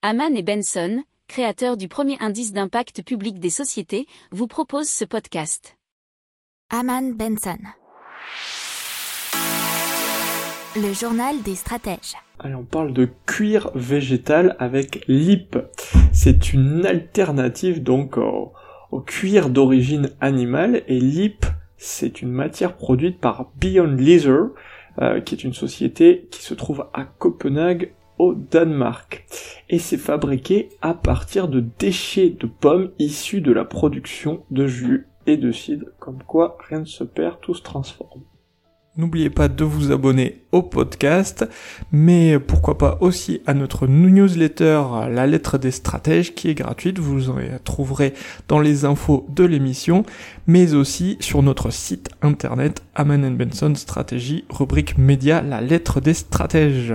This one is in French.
Haman et Benson, créateurs du premier indice d'impact public des sociétés, vous proposent ce podcast. Haman Benson. Le journal des stratèges. Allez, on parle de cuir végétal avec LIP. C'est une alternative donc au, au cuir d'origine animale et LIP c'est une matière produite par Beyond Leather, euh, qui est une société qui se trouve à Copenhague au Danemark. Et c'est fabriqué à partir de déchets de pommes issus de la production de jus et de cidre, comme quoi rien ne se perd, tout se transforme. N'oubliez pas de vous abonner au podcast, mais pourquoi pas aussi à notre newsletter La lettre des stratèges qui est gratuite, vous en trouverez dans les infos de l'émission, mais aussi sur notre site internet Aman Benson Stratégie, rubrique média La lettre des stratèges.